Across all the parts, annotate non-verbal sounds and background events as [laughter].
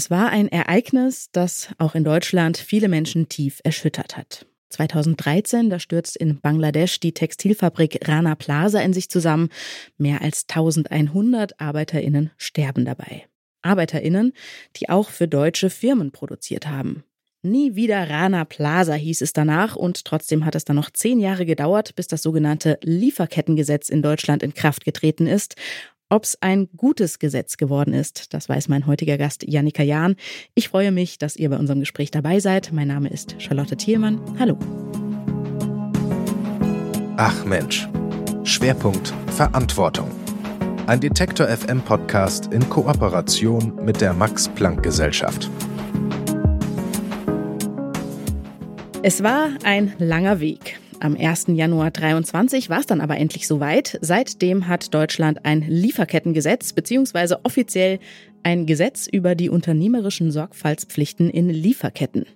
Es war ein Ereignis, das auch in Deutschland viele Menschen tief erschüttert hat. 2013, da stürzt in Bangladesch die Textilfabrik Rana Plaza in sich zusammen. Mehr als 1100 ArbeiterInnen sterben dabei. ArbeiterInnen, die auch für deutsche Firmen produziert haben. Nie wieder Rana Plaza hieß es danach und trotzdem hat es dann noch zehn Jahre gedauert, bis das sogenannte Lieferkettengesetz in Deutschland in Kraft getreten ist. Ob es ein gutes Gesetz geworden ist, das weiß mein heutiger Gast Janika Jahn. Ich freue mich, dass ihr bei unserem Gespräch dabei seid. Mein Name ist Charlotte Thielmann. Hallo. Ach Mensch. Schwerpunkt Verantwortung. Ein Detektor FM Podcast in Kooperation mit der Max Planck Gesellschaft. Es war ein langer Weg. Am 1. Januar 23 war es dann aber endlich soweit. Seitdem hat Deutschland ein Lieferkettengesetz bzw. offiziell ein Gesetz über die unternehmerischen Sorgfaltspflichten in Lieferketten.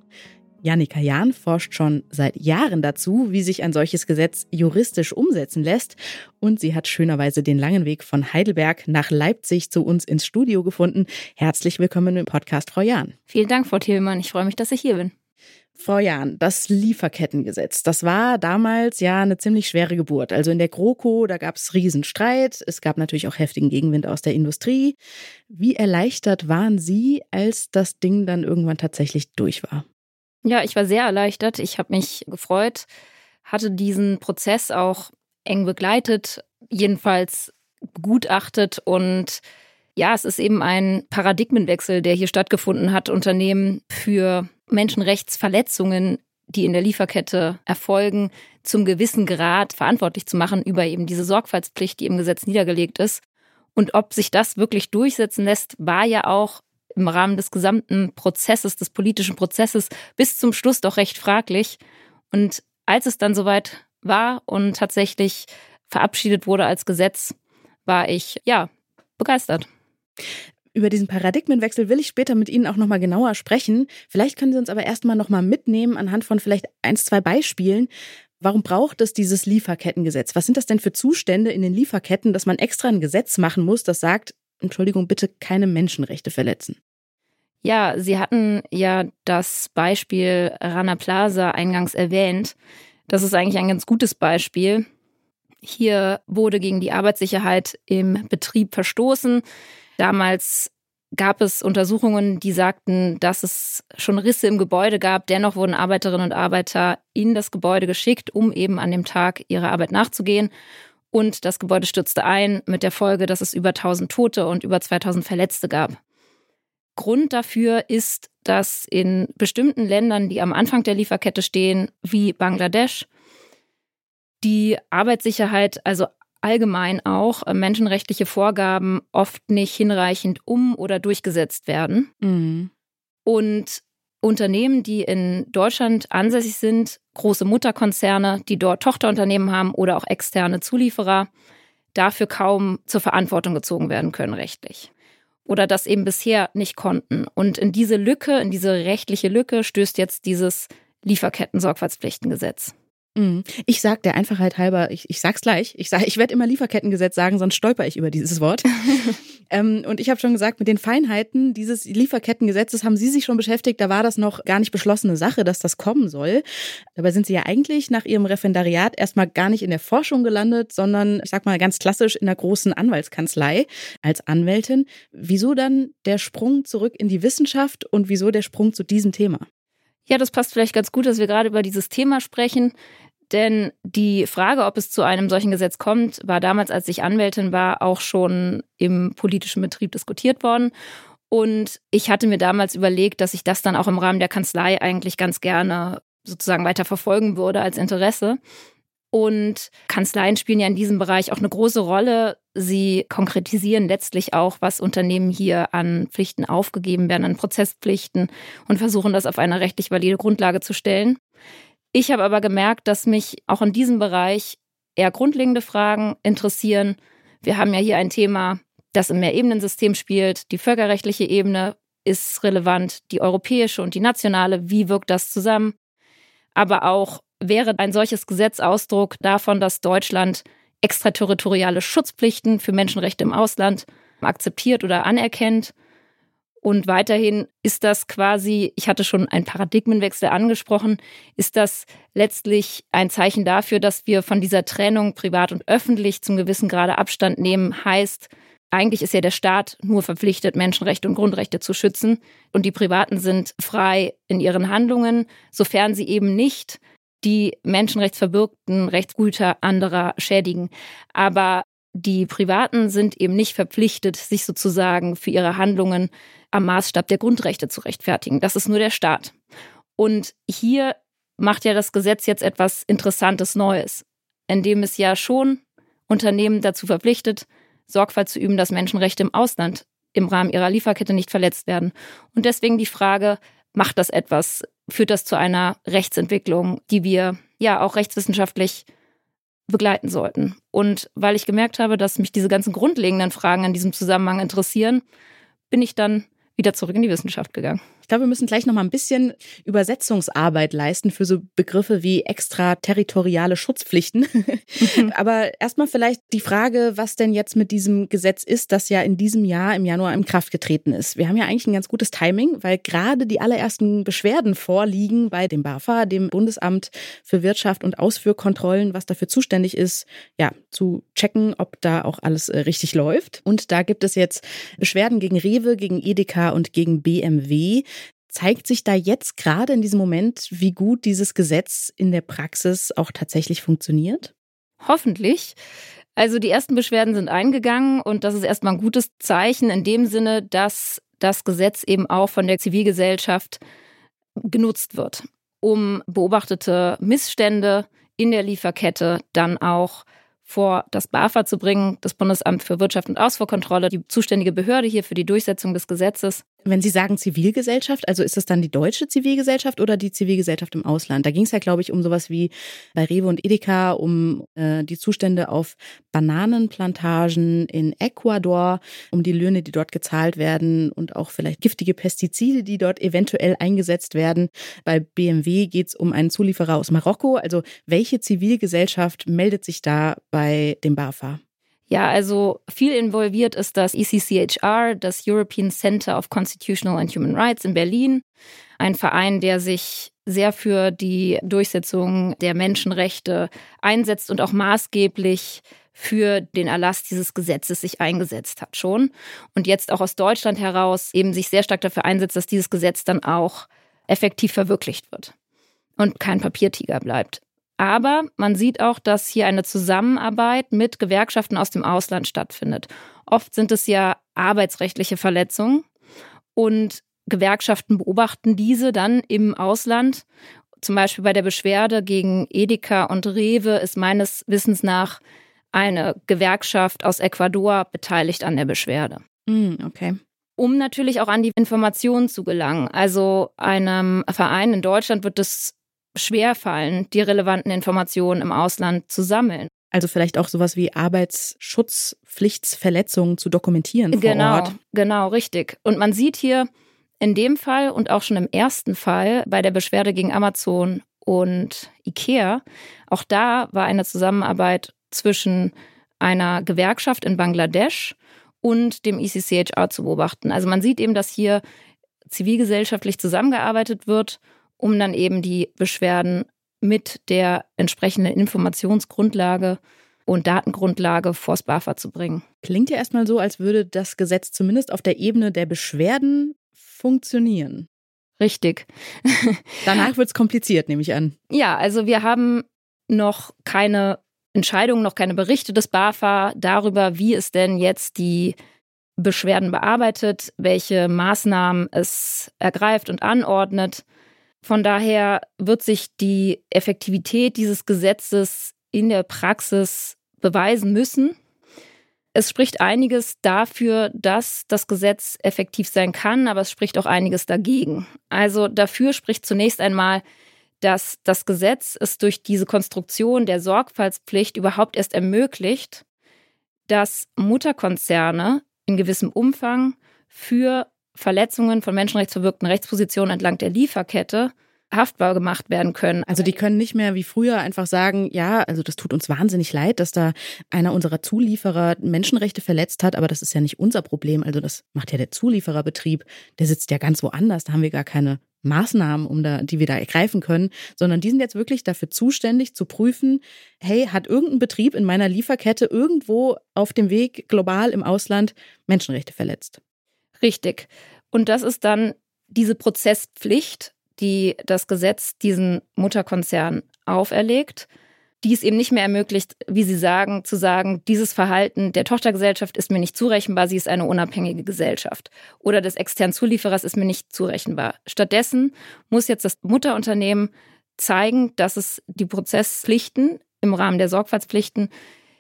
Janika Jahn forscht schon seit Jahren dazu, wie sich ein solches Gesetz juristisch umsetzen lässt. Und sie hat schönerweise den langen Weg von Heidelberg nach Leipzig zu uns ins Studio gefunden. Herzlich willkommen im Podcast, Frau Jahn. Vielen Dank, Frau Thielmann. Ich freue mich, dass ich hier bin. Frau Jahn, das Lieferkettengesetz, das war damals ja eine ziemlich schwere Geburt. Also in der GroKo, da gab es Riesenstreit. Es gab natürlich auch heftigen Gegenwind aus der Industrie. Wie erleichtert waren Sie, als das Ding dann irgendwann tatsächlich durch war? Ja, ich war sehr erleichtert. Ich habe mich gefreut, hatte diesen Prozess auch eng begleitet, jedenfalls begutachtet und ja, es ist eben ein Paradigmenwechsel, der hier stattgefunden hat. Unternehmen für Menschenrechtsverletzungen, die in der Lieferkette erfolgen, zum gewissen Grad verantwortlich zu machen über eben diese Sorgfaltspflicht, die im Gesetz niedergelegt ist. Und ob sich das wirklich durchsetzen lässt, war ja auch im Rahmen des gesamten Prozesses, des politischen Prozesses bis zum Schluss doch recht fraglich. Und als es dann soweit war und tatsächlich verabschiedet wurde als Gesetz, war ich ja begeistert. Über diesen Paradigmenwechsel will ich später mit Ihnen auch nochmal genauer sprechen. Vielleicht können Sie uns aber erstmal nochmal mitnehmen anhand von vielleicht ein, zwei Beispielen. Warum braucht es dieses Lieferkettengesetz? Was sind das denn für Zustände in den Lieferketten, dass man extra ein Gesetz machen muss, das sagt, Entschuldigung, bitte keine Menschenrechte verletzen? Ja, Sie hatten ja das Beispiel Rana Plaza eingangs erwähnt. Das ist eigentlich ein ganz gutes Beispiel. Hier wurde gegen die Arbeitssicherheit im Betrieb verstoßen. Damals gab es Untersuchungen, die sagten, dass es schon Risse im Gebäude gab. Dennoch wurden Arbeiterinnen und Arbeiter in das Gebäude geschickt, um eben an dem Tag ihrer Arbeit nachzugehen. Und das Gebäude stürzte ein mit der Folge, dass es über 1000 Tote und über 2000 Verletzte gab. Grund dafür ist, dass in bestimmten Ländern, die am Anfang der Lieferkette stehen, wie Bangladesch, die Arbeitssicherheit, also allgemein auch äh, menschenrechtliche Vorgaben oft nicht hinreichend um oder durchgesetzt werden. Mhm. Und Unternehmen, die in Deutschland ansässig sind, große Mutterkonzerne, die dort Tochterunternehmen haben oder auch externe Zulieferer, dafür kaum zur Verantwortung gezogen werden können rechtlich. Oder das eben bisher nicht konnten. Und in diese Lücke, in diese rechtliche Lücke stößt jetzt dieses Lieferketten-Sorgfaltspflichtengesetz. Mhm. Ich sag der Einfachheit halber, ich, ich sag's gleich, ich sag, ich werde immer Lieferkettengesetz sagen, sonst stolper ich über dieses Wort. [laughs] ähm, und ich habe schon gesagt, mit den Feinheiten dieses Lieferkettengesetzes haben Sie sich schon beschäftigt. Da war das noch gar nicht beschlossene Sache, dass das kommen soll. Dabei sind Sie ja eigentlich nach Ihrem Referendariat erstmal gar nicht in der Forschung gelandet, sondern ich sag mal ganz klassisch in der großen Anwaltskanzlei als Anwältin. Wieso dann der Sprung zurück in die Wissenschaft und wieso der Sprung zu diesem Thema? Ja, das passt vielleicht ganz gut, dass wir gerade über dieses Thema sprechen. Denn die Frage, ob es zu einem solchen Gesetz kommt, war damals, als ich Anwältin war, auch schon im politischen Betrieb diskutiert worden. Und ich hatte mir damals überlegt, dass ich das dann auch im Rahmen der Kanzlei eigentlich ganz gerne sozusagen weiter verfolgen würde als Interesse. Und Kanzleien spielen ja in diesem Bereich auch eine große Rolle. Sie konkretisieren letztlich auch, was Unternehmen hier an Pflichten aufgegeben werden, an Prozesspflichten und versuchen das auf eine rechtlich valide Grundlage zu stellen. Ich habe aber gemerkt, dass mich auch in diesem Bereich eher grundlegende Fragen interessieren. Wir haben ja hier ein Thema, das im Mehrebenensystem spielt. Die völkerrechtliche Ebene ist relevant, die europäische und die nationale. Wie wirkt das zusammen? Aber auch wäre ein solches Gesetz Ausdruck davon, dass Deutschland extraterritoriale Schutzpflichten für Menschenrechte im Ausland akzeptiert oder anerkennt? Und weiterhin ist das quasi, ich hatte schon einen Paradigmenwechsel angesprochen, ist das letztlich ein Zeichen dafür, dass wir von dieser Trennung privat und öffentlich zum gewissen Grade Abstand nehmen. Heißt, eigentlich ist ja der Staat nur verpflichtet, Menschenrechte und Grundrechte zu schützen. Und die Privaten sind frei in ihren Handlungen, sofern sie eben nicht die menschenrechtsverbürgten Rechtsgüter anderer schädigen. Aber die Privaten sind eben nicht verpflichtet, sich sozusagen für ihre Handlungen am Maßstab der Grundrechte zu rechtfertigen. Das ist nur der Staat. Und hier macht ja das Gesetz jetzt etwas Interessantes Neues, indem es ja schon Unternehmen dazu verpflichtet, Sorgfalt zu üben, dass Menschenrechte im Ausland im Rahmen ihrer Lieferkette nicht verletzt werden. Und deswegen die Frage, macht das etwas? Führt das zu einer Rechtsentwicklung, die wir ja auch rechtswissenschaftlich begleiten sollten. Und weil ich gemerkt habe, dass mich diese ganzen grundlegenden Fragen in diesem Zusammenhang interessieren, bin ich dann wieder zurück in die Wissenschaft gegangen. Ich glaube, wir müssen gleich noch mal ein bisschen Übersetzungsarbeit leisten für so Begriffe wie extraterritoriale Schutzpflichten. Mhm. [laughs] Aber erstmal vielleicht die Frage, was denn jetzt mit diesem Gesetz ist, das ja in diesem Jahr im Januar in Kraft getreten ist. Wir haben ja eigentlich ein ganz gutes Timing, weil gerade die allerersten Beschwerden vorliegen bei dem BAFA, dem Bundesamt für Wirtschaft und Ausführkontrollen, was dafür zuständig ist, ja, zu checken, ob da auch alles äh, richtig läuft. Und da gibt es jetzt Beschwerden gegen Rewe, gegen Edeka und gegen BMW. Zeigt sich da jetzt gerade in diesem Moment, wie gut dieses Gesetz in der Praxis auch tatsächlich funktioniert? Hoffentlich. Also die ersten Beschwerden sind eingegangen und das ist erstmal ein gutes Zeichen in dem Sinne, dass das Gesetz eben auch von der Zivilgesellschaft genutzt wird, um beobachtete Missstände in der Lieferkette dann auch vor das BAFA zu bringen, das Bundesamt für Wirtschaft und Ausfuhrkontrolle, die zuständige Behörde hier für die Durchsetzung des Gesetzes. Wenn Sie sagen Zivilgesellschaft, also ist das dann die deutsche Zivilgesellschaft oder die Zivilgesellschaft im Ausland? Da ging es ja, glaube ich, um sowas wie bei Rewe und Edeka, um äh, die Zustände auf Bananenplantagen in Ecuador, um die Löhne, die dort gezahlt werden und auch vielleicht giftige Pestizide, die dort eventuell eingesetzt werden. Bei BMW geht es um einen Zulieferer aus Marokko. Also welche Zivilgesellschaft meldet sich da bei dem BAFA? Ja, also viel involviert ist das ECCHR, das European Center of Constitutional and Human Rights in Berlin. Ein Verein, der sich sehr für die Durchsetzung der Menschenrechte einsetzt und auch maßgeblich für den Erlass dieses Gesetzes sich eingesetzt hat schon. Und jetzt auch aus Deutschland heraus eben sich sehr stark dafür einsetzt, dass dieses Gesetz dann auch effektiv verwirklicht wird und kein Papiertiger bleibt. Aber man sieht auch, dass hier eine Zusammenarbeit mit Gewerkschaften aus dem Ausland stattfindet. Oft sind es ja arbeitsrechtliche Verletzungen und Gewerkschaften beobachten diese dann im Ausland. Zum Beispiel bei der Beschwerde gegen Edeka und Rewe ist meines Wissens nach eine Gewerkschaft aus Ecuador beteiligt an der Beschwerde. Mm, okay um natürlich auch an die Informationen zu gelangen. Also einem Verein in Deutschland wird es schwerfallen, die relevanten Informationen im Ausland zu sammeln. Also vielleicht auch sowas wie Arbeitsschutzpflichtsverletzungen zu dokumentieren vor genau, Ort. Genau, richtig. Und man sieht hier in dem Fall und auch schon im ersten Fall bei der Beschwerde gegen Amazon und IKEA, auch da war eine Zusammenarbeit zwischen einer Gewerkschaft in Bangladesch und dem ECCHR zu beobachten. Also man sieht eben, dass hier zivilgesellschaftlich zusammengearbeitet wird um dann eben die Beschwerden mit der entsprechenden Informationsgrundlage und Datengrundlage vors BAFA zu bringen. Klingt ja erstmal so, als würde das Gesetz zumindest auf der Ebene der Beschwerden funktionieren. Richtig. [laughs] Danach wird es kompliziert, nehme ich an. Ja, also wir haben noch keine Entscheidungen, noch keine Berichte des BAFA darüber, wie es denn jetzt die Beschwerden bearbeitet, welche Maßnahmen es ergreift und anordnet. Von daher wird sich die Effektivität dieses Gesetzes in der Praxis beweisen müssen. Es spricht einiges dafür, dass das Gesetz effektiv sein kann, aber es spricht auch einiges dagegen. Also dafür spricht zunächst einmal, dass das Gesetz es durch diese Konstruktion der Sorgfaltspflicht überhaupt erst ermöglicht, dass Mutterkonzerne in gewissem Umfang für Verletzungen von menschenrechtsverwirkten Rechtspositionen entlang der Lieferkette haftbar gemacht werden können. Also die können nicht mehr wie früher einfach sagen, ja, also das tut uns wahnsinnig leid, dass da einer unserer Zulieferer Menschenrechte verletzt hat, aber das ist ja nicht unser Problem. Also das macht ja der Zuliefererbetrieb, der sitzt ja ganz woanders, da haben wir gar keine Maßnahmen, um da, die wir da ergreifen können, sondern die sind jetzt wirklich dafür zuständig zu prüfen, hey, hat irgendein Betrieb in meiner Lieferkette irgendwo auf dem Weg global im Ausland Menschenrechte verletzt? Richtig. Und das ist dann diese Prozesspflicht, die das Gesetz diesen Mutterkonzernen auferlegt, die es eben nicht mehr ermöglicht, wie Sie sagen, zu sagen, dieses Verhalten der Tochtergesellschaft ist mir nicht zurechenbar, sie ist eine unabhängige Gesellschaft. Oder des externen Zulieferers ist mir nicht zurechenbar. Stattdessen muss jetzt das Mutterunternehmen zeigen, dass es die Prozesspflichten im Rahmen der Sorgfaltspflichten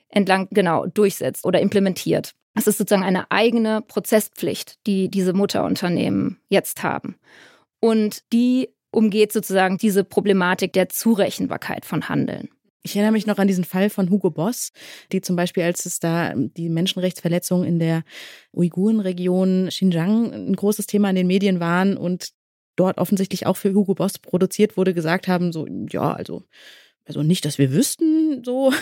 entlang genau durchsetzt oder implementiert. Es ist sozusagen eine eigene Prozesspflicht, die diese Mutterunternehmen jetzt haben. Und die umgeht sozusagen diese Problematik der Zurechenbarkeit von Handeln. Ich erinnere mich noch an diesen Fall von Hugo Boss, die zum Beispiel, als es da die Menschenrechtsverletzungen in der Uigurenregion Xinjiang ein großes Thema in den Medien waren und dort offensichtlich auch für Hugo Boss produziert wurde, gesagt haben, so, ja, also also nicht, dass wir wüssten, so.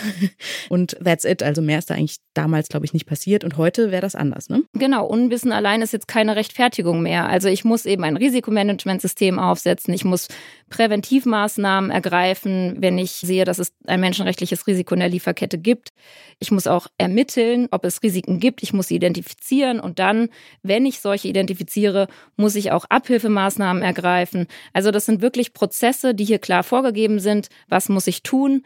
Und that's it. Also mehr ist da eigentlich damals, glaube ich, nicht passiert. Und heute wäre das anders, ne? Genau. Unwissen allein ist jetzt keine Rechtfertigung mehr. Also ich muss eben ein Risikomanagementsystem aufsetzen. Ich muss Präventivmaßnahmen ergreifen, wenn ich sehe, dass es ein menschenrechtliches Risiko in der Lieferkette gibt. Ich muss auch ermitteln, ob es Risiken gibt. Ich muss sie identifizieren. Und dann, wenn ich solche identifiziere, muss ich auch Abhilfemaßnahmen ergreifen. Also das sind wirklich Prozesse, die hier klar vorgegeben sind. Was muss ich tun?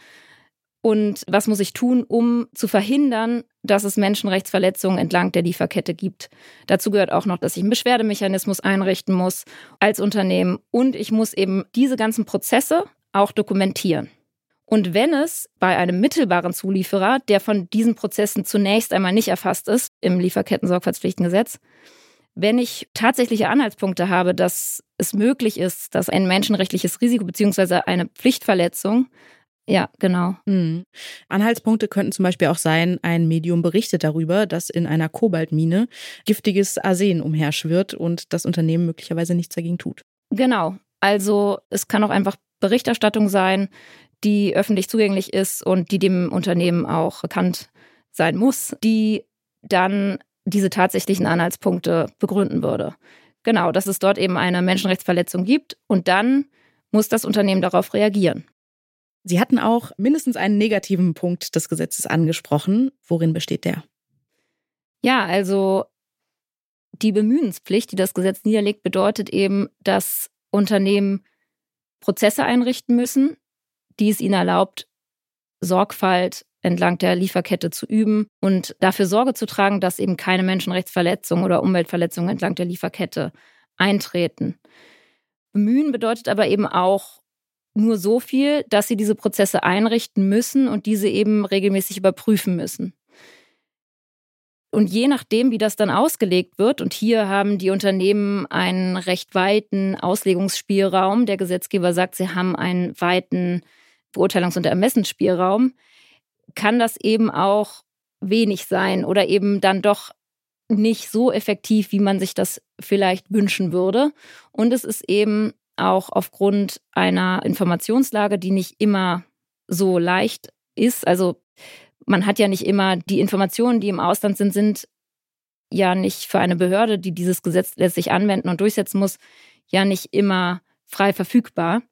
Und was muss ich tun, um zu verhindern, dass es Menschenrechtsverletzungen entlang der Lieferkette gibt? Dazu gehört auch noch, dass ich einen Beschwerdemechanismus einrichten muss als Unternehmen. Und ich muss eben diese ganzen Prozesse auch dokumentieren. Und wenn es bei einem mittelbaren Zulieferer, der von diesen Prozessen zunächst einmal nicht erfasst ist im Lieferketten-Sorgfaltspflichtengesetz, wenn ich tatsächliche Anhaltspunkte habe, dass es möglich ist, dass ein menschenrechtliches Risiko bzw. eine Pflichtverletzung ja, genau. Mhm. Anhaltspunkte könnten zum Beispiel auch sein, ein Medium berichtet darüber, dass in einer Kobaltmine giftiges Arsen umherschwirrt und das Unternehmen möglicherweise nichts dagegen tut. Genau. Also es kann auch einfach Berichterstattung sein, die öffentlich zugänglich ist und die dem Unternehmen auch bekannt sein muss, die dann diese tatsächlichen Anhaltspunkte begründen würde. Genau, dass es dort eben eine Menschenrechtsverletzung gibt und dann muss das Unternehmen darauf reagieren. Sie hatten auch mindestens einen negativen Punkt des Gesetzes angesprochen. Worin besteht der? Ja, also die Bemühenspflicht, die das Gesetz niederlegt, bedeutet eben, dass Unternehmen Prozesse einrichten müssen, die es ihnen erlaubt, Sorgfalt entlang der Lieferkette zu üben und dafür Sorge zu tragen, dass eben keine Menschenrechtsverletzungen oder Umweltverletzungen entlang der Lieferkette eintreten. Bemühen bedeutet aber eben auch nur so viel, dass sie diese Prozesse einrichten müssen und diese eben regelmäßig überprüfen müssen. Und je nachdem, wie das dann ausgelegt wird, und hier haben die Unternehmen einen recht weiten Auslegungsspielraum, der Gesetzgeber sagt, sie haben einen weiten Beurteilungs- und Ermessensspielraum, kann das eben auch wenig sein oder eben dann doch nicht so effektiv, wie man sich das vielleicht wünschen würde. Und es ist eben auch aufgrund einer Informationslage, die nicht immer so leicht ist. Also man hat ja nicht immer die Informationen, die im Ausland sind, sind ja nicht für eine Behörde, die dieses Gesetz letztlich anwenden und durchsetzen muss, ja nicht immer frei verfügbar.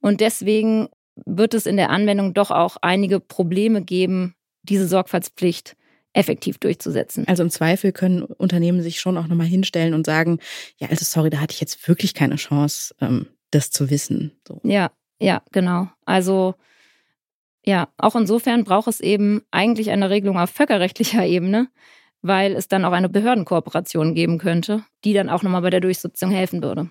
Und deswegen wird es in der Anwendung doch auch einige Probleme geben, diese Sorgfaltspflicht effektiv durchzusetzen. Also im Zweifel können Unternehmen sich schon auch nochmal hinstellen und sagen, ja, also sorry, da hatte ich jetzt wirklich keine Chance, ähm, das zu wissen. So. Ja, ja, genau. Also ja, auch insofern braucht es eben eigentlich eine Regelung auf völkerrechtlicher Ebene, weil es dann auch eine Behördenkooperation geben könnte, die dann auch nochmal bei der Durchsetzung helfen würde.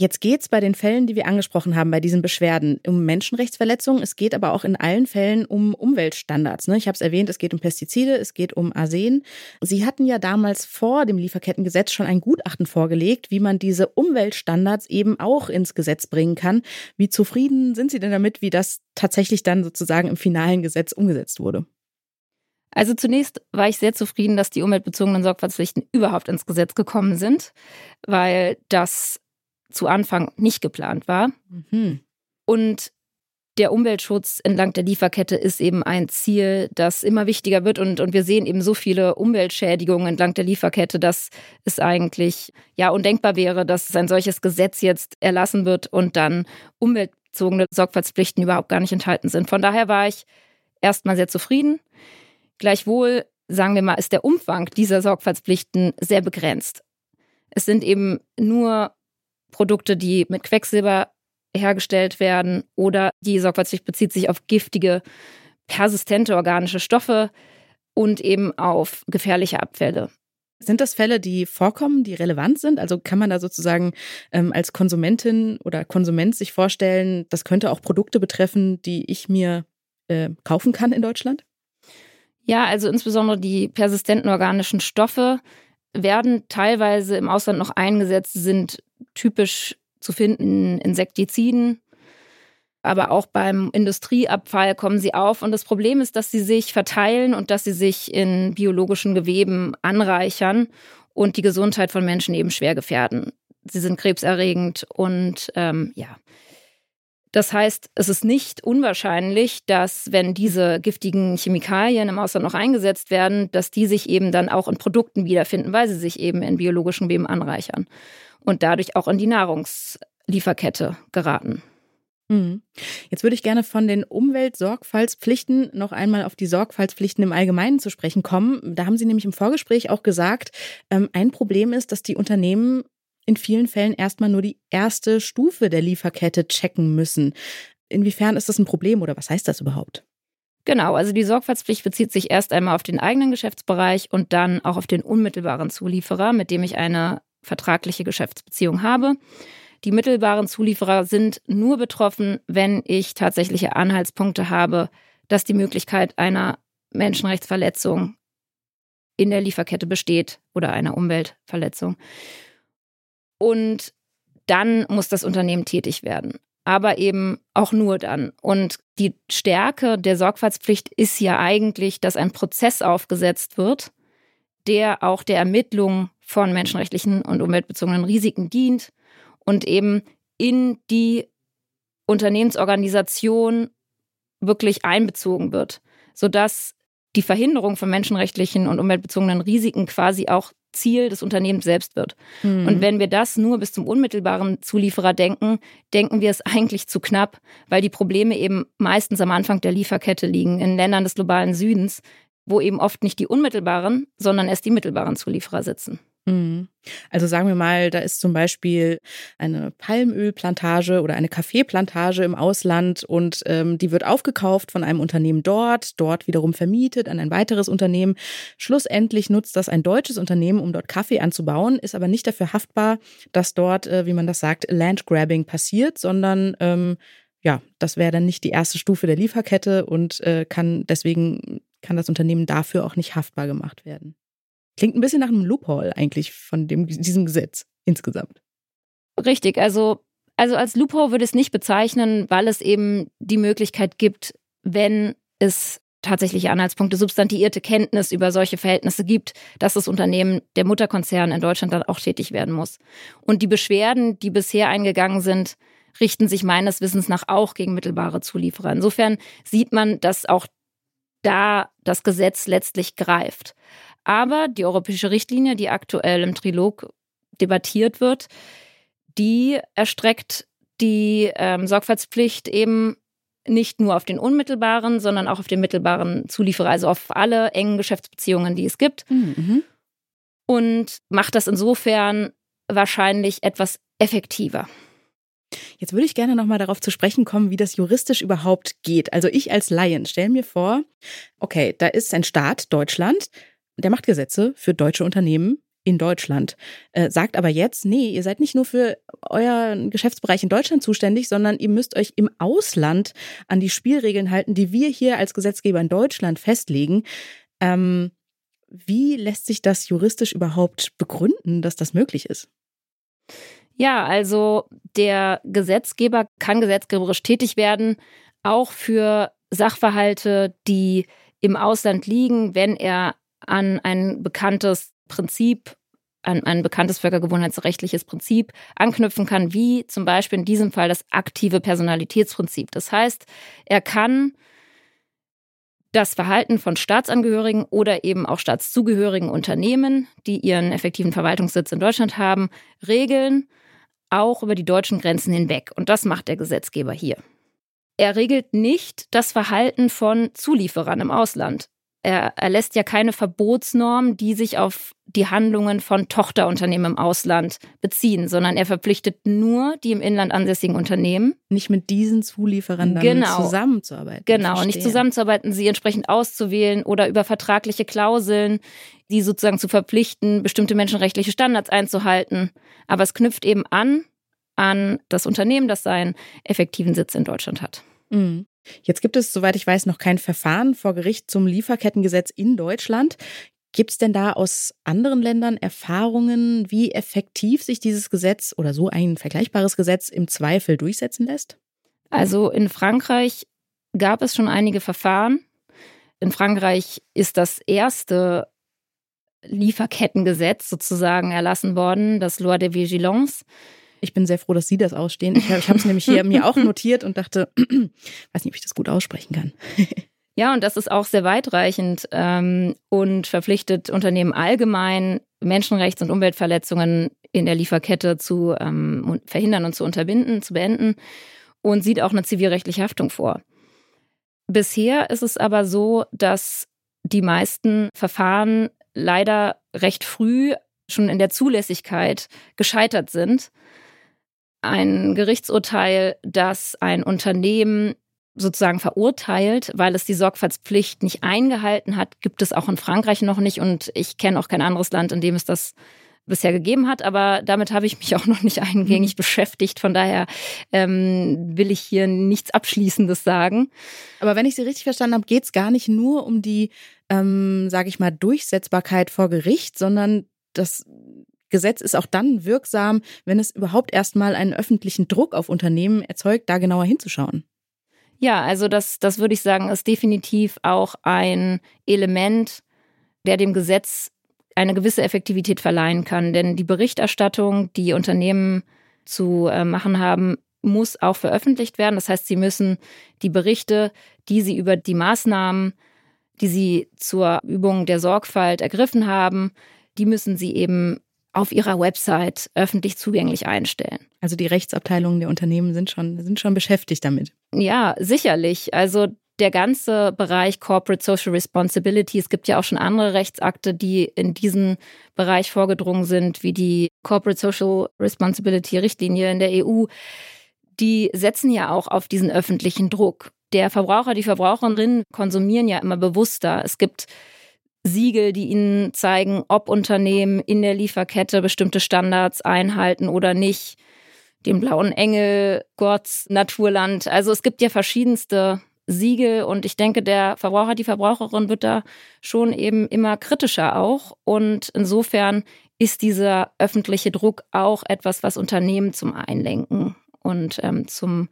Jetzt geht es bei den Fällen, die wir angesprochen haben, bei diesen Beschwerden um Menschenrechtsverletzungen. Es geht aber auch in allen Fällen um Umweltstandards. Ne? Ich habe es erwähnt, es geht um Pestizide, es geht um Arsen. Sie hatten ja damals vor dem Lieferkettengesetz schon ein Gutachten vorgelegt, wie man diese Umweltstandards eben auch ins Gesetz bringen kann. Wie zufrieden sind Sie denn damit, wie das tatsächlich dann sozusagen im finalen Gesetz umgesetzt wurde? Also zunächst war ich sehr zufrieden, dass die umweltbezogenen Sorgfaltspflichten überhaupt ins Gesetz gekommen sind, weil das zu Anfang nicht geplant war. Mhm. Und der Umweltschutz entlang der Lieferkette ist eben ein Ziel, das immer wichtiger wird. Und, und wir sehen eben so viele Umweltschädigungen entlang der Lieferkette, dass es eigentlich ja undenkbar wäre, dass ein solches Gesetz jetzt erlassen wird und dann umweltbezogene Sorgfaltspflichten überhaupt gar nicht enthalten sind. Von daher war ich erstmal sehr zufrieden. Gleichwohl, sagen wir mal, ist der Umfang dieser Sorgfaltspflichten sehr begrenzt. Es sind eben nur Produkte, die mit Quecksilber hergestellt werden oder die Sorgfaltspflicht bezieht sich auf giftige, persistente organische Stoffe und eben auf gefährliche Abfälle. Sind das Fälle, die vorkommen, die relevant sind? Also kann man da sozusagen ähm, als Konsumentin oder Konsument sich vorstellen, das könnte auch Produkte betreffen, die ich mir äh, kaufen kann in Deutschland? Ja, also insbesondere die persistenten organischen Stoffe werden teilweise im Ausland noch eingesetzt, sind typisch zu finden in Insektiziden. Aber auch beim Industrieabfall kommen sie auf. Und das Problem ist, dass sie sich verteilen und dass sie sich in biologischen Geweben anreichern und die Gesundheit von Menschen eben schwer gefährden. Sie sind krebserregend und ähm, ja. Das heißt, es ist nicht unwahrscheinlich, dass wenn diese giftigen Chemikalien im Ausland noch eingesetzt werden, dass die sich eben dann auch in Produkten wiederfinden, weil sie sich eben in biologischen Geweben anreichern und dadurch auch in die Nahrungslieferkette geraten. Mhm. Jetzt würde ich gerne von den Umweltsorgfaltspflichten noch einmal auf die Sorgfaltspflichten im Allgemeinen zu sprechen kommen. Da haben Sie nämlich im Vorgespräch auch gesagt, ähm, ein Problem ist, dass die Unternehmen in vielen Fällen erstmal nur die erste Stufe der Lieferkette checken müssen. Inwiefern ist das ein Problem oder was heißt das überhaupt? Genau, also die Sorgfaltspflicht bezieht sich erst einmal auf den eigenen Geschäftsbereich und dann auch auf den unmittelbaren Zulieferer, mit dem ich eine vertragliche Geschäftsbeziehung habe. Die mittelbaren Zulieferer sind nur betroffen, wenn ich tatsächliche Anhaltspunkte habe, dass die Möglichkeit einer Menschenrechtsverletzung in der Lieferkette besteht oder einer Umweltverletzung. Und dann muss das Unternehmen tätig werden. Aber eben auch nur dann. Und die Stärke der Sorgfaltspflicht ist ja eigentlich, dass ein Prozess aufgesetzt wird, der auch der Ermittlung von menschenrechtlichen und umweltbezogenen Risiken dient und eben in die Unternehmensorganisation wirklich einbezogen wird, sodass die Verhinderung von menschenrechtlichen und umweltbezogenen Risiken quasi auch Ziel des Unternehmens selbst wird. Mhm. Und wenn wir das nur bis zum unmittelbaren Zulieferer denken, denken wir es eigentlich zu knapp, weil die Probleme eben meistens am Anfang der Lieferkette liegen, in Ländern des globalen Südens, wo eben oft nicht die unmittelbaren, sondern erst die mittelbaren Zulieferer sitzen. Mhm. Also sagen wir mal, da ist zum Beispiel eine Palmölplantage oder eine Kaffeeplantage im Ausland und ähm, die wird aufgekauft von einem Unternehmen dort, dort wiederum vermietet an ein weiteres Unternehmen. Schlussendlich nutzt das ein deutsches Unternehmen, um dort Kaffee anzubauen, ist aber nicht dafür haftbar, dass dort, äh, wie man das sagt, Landgrabbing passiert, sondern ähm, ja, das wäre dann nicht die erste Stufe der Lieferkette und äh, kann deswegen kann das Unternehmen dafür auch nicht haftbar gemacht werden. Klingt ein bisschen nach einem Loophole eigentlich von dem, diesem Gesetz insgesamt. Richtig, also, also als Loophole würde ich es nicht bezeichnen, weil es eben die Möglichkeit gibt, wenn es tatsächliche Anhaltspunkte, substantiierte Kenntnis über solche Verhältnisse gibt, dass das Unternehmen, der Mutterkonzern in Deutschland dann auch tätig werden muss. Und die Beschwerden, die bisher eingegangen sind, richten sich meines Wissens nach auch gegen mittelbare Zulieferer. Insofern sieht man, dass auch da das Gesetz letztlich greift. Aber die europäische Richtlinie, die aktuell im Trilog debattiert wird, die erstreckt die ähm, Sorgfaltspflicht eben nicht nur auf den unmittelbaren, sondern auch auf den mittelbaren Zulieferer, also auf alle engen Geschäftsbeziehungen, die es gibt. Mhm. Und macht das insofern wahrscheinlich etwas effektiver. Jetzt würde ich gerne nochmal darauf zu sprechen kommen, wie das juristisch überhaupt geht. Also ich als Laien stelle mir vor, okay, da ist ein Staat, Deutschland, der macht Gesetze für deutsche Unternehmen in Deutschland, äh, sagt aber jetzt, nee, ihr seid nicht nur für euren Geschäftsbereich in Deutschland zuständig, sondern ihr müsst euch im Ausland an die Spielregeln halten, die wir hier als Gesetzgeber in Deutschland festlegen. Ähm, wie lässt sich das juristisch überhaupt begründen, dass das möglich ist? Ja, also der Gesetzgeber kann gesetzgeberisch tätig werden, auch für Sachverhalte, die im Ausland liegen, wenn er an ein bekanntes Prinzip an ein bekanntes völkergewohnheitsrechtliches Prinzip anknüpfen kann, wie zum Beispiel in diesem Fall das aktive Personalitätsprinzip. Das heißt, er kann das Verhalten von Staatsangehörigen oder eben auch staatszugehörigen Unternehmen, die ihren effektiven Verwaltungssitz in Deutschland haben, regeln, auch über die deutschen Grenzen hinweg. Und das macht der Gesetzgeber hier. Er regelt nicht das Verhalten von Zulieferern im Ausland er erlässt ja keine Verbotsnorm, die sich auf die Handlungen von Tochterunternehmen im Ausland beziehen, sondern er verpflichtet nur die im Inland ansässigen Unternehmen. Nicht mit diesen Zulieferern dann genau. zusammenzuarbeiten. Genau, nicht zusammenzuarbeiten, sie entsprechend auszuwählen oder über vertragliche Klauseln, die sozusagen zu verpflichten, bestimmte menschenrechtliche Standards einzuhalten. Aber es knüpft eben an an das Unternehmen, das seinen effektiven Sitz in Deutschland hat. Mhm. Jetzt gibt es, soweit ich weiß, noch kein Verfahren vor Gericht zum Lieferkettengesetz in Deutschland. Gibt es denn da aus anderen Ländern Erfahrungen, wie effektiv sich dieses Gesetz oder so ein vergleichbares Gesetz im Zweifel durchsetzen lässt? Also in Frankreich gab es schon einige Verfahren. In Frankreich ist das erste Lieferkettengesetz sozusagen erlassen worden, das Loi de Vigilance. Ich bin sehr froh, dass Sie das ausstehen. Ich, ich habe es nämlich hier [laughs] mir auch notiert und dachte, [clears throat] weiß nicht, ob ich das gut aussprechen kann. [laughs] Ja, und das ist auch sehr weitreichend ähm, und verpflichtet Unternehmen allgemein, Menschenrechts- und Umweltverletzungen in der Lieferkette zu ähm, verhindern und zu unterbinden, zu beenden und sieht auch eine zivilrechtliche Haftung vor. Bisher ist es aber so, dass die meisten Verfahren leider recht früh schon in der Zulässigkeit gescheitert sind ein Gerichtsurteil, das ein Unternehmen sozusagen verurteilt, weil es die Sorgfaltspflicht nicht eingehalten hat, gibt es auch in Frankreich noch nicht und ich kenne auch kein anderes Land, in dem es das bisher gegeben hat, aber damit habe ich mich [laughs] auch noch nicht eingängig mhm. beschäftigt. Von daher ähm, will ich hier nichts Abschließendes sagen. Aber wenn ich Sie richtig verstanden habe, geht es gar nicht nur um die, ähm, sage ich mal, Durchsetzbarkeit vor Gericht, sondern das Gesetz ist auch dann wirksam, wenn es überhaupt erstmal einen öffentlichen Druck auf Unternehmen erzeugt, da genauer hinzuschauen. Ja, also das, das würde ich sagen, ist definitiv auch ein Element, der dem Gesetz eine gewisse Effektivität verleihen kann. Denn die Berichterstattung, die Unternehmen zu äh, machen haben, muss auch veröffentlicht werden. Das heißt, sie müssen die Berichte, die sie über die Maßnahmen, die sie zur Übung der Sorgfalt ergriffen haben, die müssen sie eben auf ihrer Website öffentlich zugänglich einstellen. Also die Rechtsabteilungen der Unternehmen sind schon, sind schon beschäftigt damit. Ja, sicherlich. Also der ganze Bereich Corporate Social Responsibility, es gibt ja auch schon andere Rechtsakte, die in diesen Bereich vorgedrungen sind, wie die Corporate Social Responsibility Richtlinie in der EU, die setzen ja auch auf diesen öffentlichen Druck. Der Verbraucher, die Verbraucherinnen konsumieren ja immer bewusster. Es gibt Siegel, die Ihnen zeigen, ob Unternehmen in der Lieferkette bestimmte Standards einhalten oder nicht. Den blauen Engel, Gott, Naturland. Also es gibt ja verschiedenste Siegel und ich denke, der Verbraucher, die Verbraucherin wird da schon eben immer kritischer auch. Und insofern ist dieser öffentliche Druck auch etwas, was Unternehmen zum Einlenken und ähm, zum,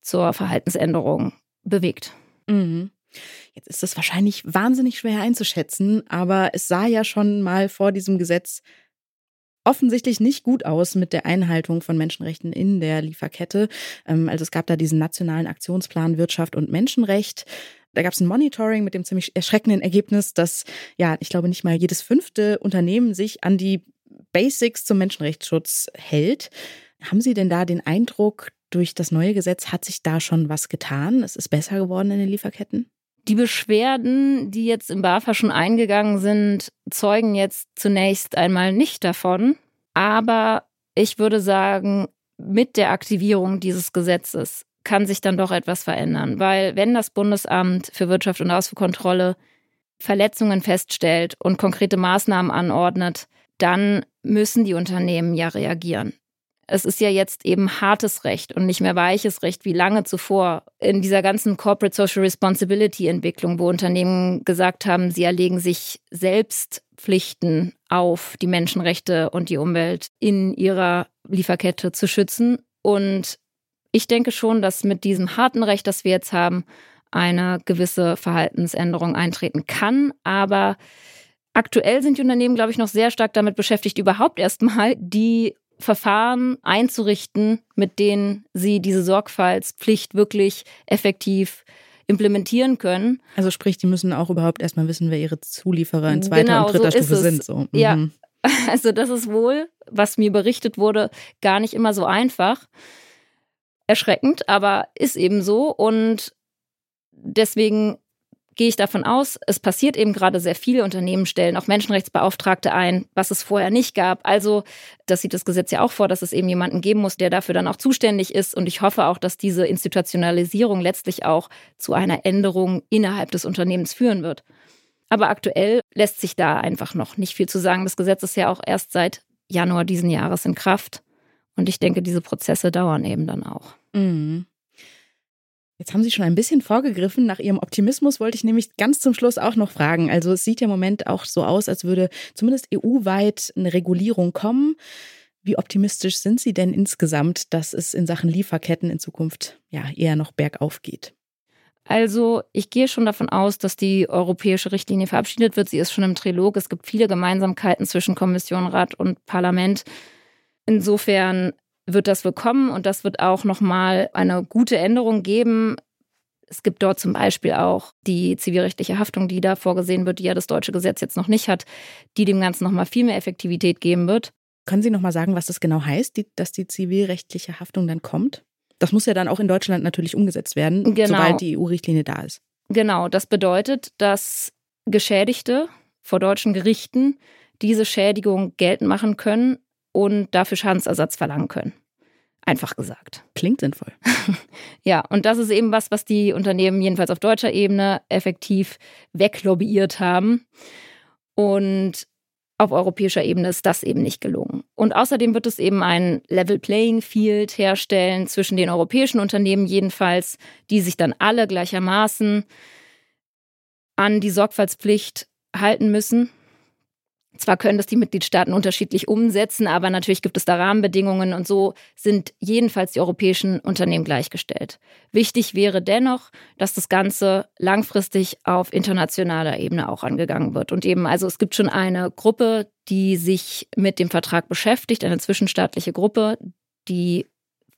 zur Verhaltensänderung bewegt. Mhm. Jetzt ist es wahrscheinlich wahnsinnig schwer einzuschätzen, aber es sah ja schon mal vor diesem Gesetz offensichtlich nicht gut aus mit der Einhaltung von Menschenrechten in der Lieferkette. Ähm, also es gab da diesen nationalen Aktionsplan Wirtschaft und Menschenrecht. Da gab es ein Monitoring mit dem ziemlich erschreckenden Ergebnis, dass ja, ich glaube nicht mal jedes fünfte Unternehmen sich an die Basics zum Menschenrechtsschutz hält. Haben Sie denn da den Eindruck, durch das neue Gesetz hat sich da schon was getan? Es ist besser geworden in den Lieferketten? Die Beschwerden, die jetzt im BAFA schon eingegangen sind, zeugen jetzt zunächst einmal nicht davon. Aber ich würde sagen, mit der Aktivierung dieses Gesetzes kann sich dann doch etwas verändern. Weil wenn das Bundesamt für Wirtschaft und Ausfuhrkontrolle Verletzungen feststellt und konkrete Maßnahmen anordnet, dann müssen die Unternehmen ja reagieren es ist ja jetzt eben hartes Recht und nicht mehr weiches Recht wie lange zuvor in dieser ganzen Corporate Social Responsibility Entwicklung, wo Unternehmen gesagt haben, sie erlegen sich selbst Pflichten auf, die Menschenrechte und die Umwelt in ihrer Lieferkette zu schützen. Und ich denke schon, dass mit diesem harten Recht, das wir jetzt haben, eine gewisse Verhaltensänderung eintreten kann. Aber Aktuell sind die Unternehmen, glaube ich, noch sehr stark damit beschäftigt, überhaupt erstmal die Verfahren einzurichten, mit denen sie diese Sorgfaltspflicht wirklich effektiv implementieren können. Also sprich, die müssen auch überhaupt erstmal wissen, wer ihre Zulieferer in zweiter genau, und dritter so Stufe sind. So. Mhm. Ja, [laughs] also das ist wohl, was mir berichtet wurde, gar nicht immer so einfach. Erschreckend, aber ist eben so. Und deswegen gehe ich davon aus, es passiert eben gerade sehr viele Unternehmen stellen auch Menschenrechtsbeauftragte ein, was es vorher nicht gab. Also, das sieht das Gesetz ja auch vor, dass es eben jemanden geben muss, der dafür dann auch zuständig ist. Und ich hoffe auch, dass diese Institutionalisierung letztlich auch zu einer Änderung innerhalb des Unternehmens führen wird. Aber aktuell lässt sich da einfach noch nicht viel zu sagen. Das Gesetz ist ja auch erst seit Januar diesen Jahres in Kraft. Und ich denke, diese Prozesse dauern eben dann auch. Mhm. Jetzt haben Sie schon ein bisschen vorgegriffen. Nach Ihrem Optimismus wollte ich nämlich ganz zum Schluss auch noch fragen. Also es sieht ja im Moment auch so aus, als würde zumindest EU-weit eine Regulierung kommen. Wie optimistisch sind Sie denn insgesamt, dass es in Sachen Lieferketten in Zukunft ja eher noch bergauf geht? Also ich gehe schon davon aus, dass die europäische Richtlinie verabschiedet wird. Sie ist schon im Trilog. Es gibt viele Gemeinsamkeiten zwischen Kommission, Rat und Parlament. Insofern wird das willkommen und das wird auch nochmal eine gute Änderung geben. Es gibt dort zum Beispiel auch die zivilrechtliche Haftung, die da vorgesehen wird, die ja das deutsche Gesetz jetzt noch nicht hat, die dem Ganzen nochmal viel mehr Effektivität geben wird. Können Sie nochmal sagen, was das genau heißt, die, dass die zivilrechtliche Haftung dann kommt? Das muss ja dann auch in Deutschland natürlich umgesetzt werden, genau. sobald die EU-Richtlinie da ist. Genau, das bedeutet, dass Geschädigte vor deutschen Gerichten diese Schädigung geltend machen können, und dafür Schadensersatz verlangen können. Einfach gesagt. Klingt sinnvoll. [laughs] ja, und das ist eben was, was die Unternehmen jedenfalls auf deutscher Ebene effektiv weglobbyiert haben. Und auf europäischer Ebene ist das eben nicht gelungen. Und außerdem wird es eben ein Level Playing Field herstellen zwischen den europäischen Unternehmen jedenfalls, die sich dann alle gleichermaßen an die Sorgfaltspflicht halten müssen zwar können das die Mitgliedstaaten unterschiedlich umsetzen, aber natürlich gibt es da Rahmenbedingungen und so sind jedenfalls die europäischen Unternehmen gleichgestellt. Wichtig wäre dennoch, dass das Ganze langfristig auf internationaler Ebene auch angegangen wird. Und eben, also es gibt schon eine Gruppe, die sich mit dem Vertrag beschäftigt, eine zwischenstaatliche Gruppe, die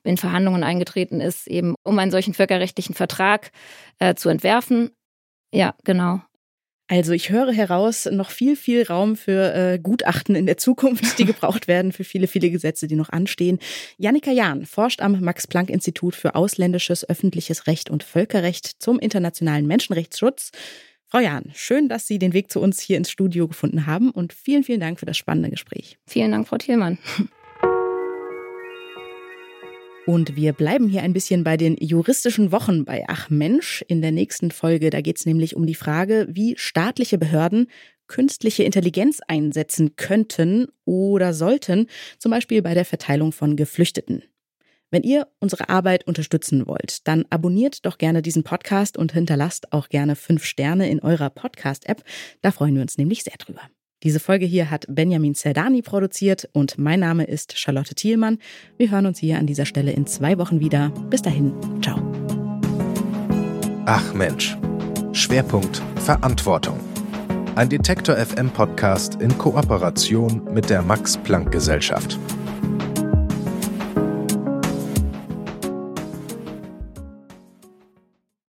in Verhandlungen eingetreten ist, eben um einen solchen völkerrechtlichen Vertrag äh, zu entwerfen. Ja, genau. Also ich höre heraus noch viel, viel Raum für äh, Gutachten in der Zukunft, die [laughs] gebraucht werden für viele, viele Gesetze, die noch anstehen. Janika Jahn forscht am Max-Planck-Institut für ausländisches öffentliches Recht und Völkerrecht zum internationalen Menschenrechtsschutz. Frau Jahn, schön, dass Sie den Weg zu uns hier ins Studio gefunden haben und vielen, vielen Dank für das spannende Gespräch. Vielen Dank, Frau Thielmann. Und wir bleiben hier ein bisschen bei den juristischen Wochen bei Ach Mensch. In der nächsten Folge, da geht es nämlich um die Frage, wie staatliche Behörden künstliche Intelligenz einsetzen könnten oder sollten, zum Beispiel bei der Verteilung von Geflüchteten. Wenn ihr unsere Arbeit unterstützen wollt, dann abonniert doch gerne diesen Podcast und hinterlasst auch gerne fünf Sterne in eurer Podcast-App. Da freuen wir uns nämlich sehr drüber. Diese Folge hier hat Benjamin Zerdani produziert und mein Name ist Charlotte Thielmann. Wir hören uns hier an dieser Stelle in zwei Wochen wieder. Bis dahin, ciao. Ach Mensch. Schwerpunkt Verantwortung. Ein Detektor FM Podcast in Kooperation mit der Max Planck Gesellschaft.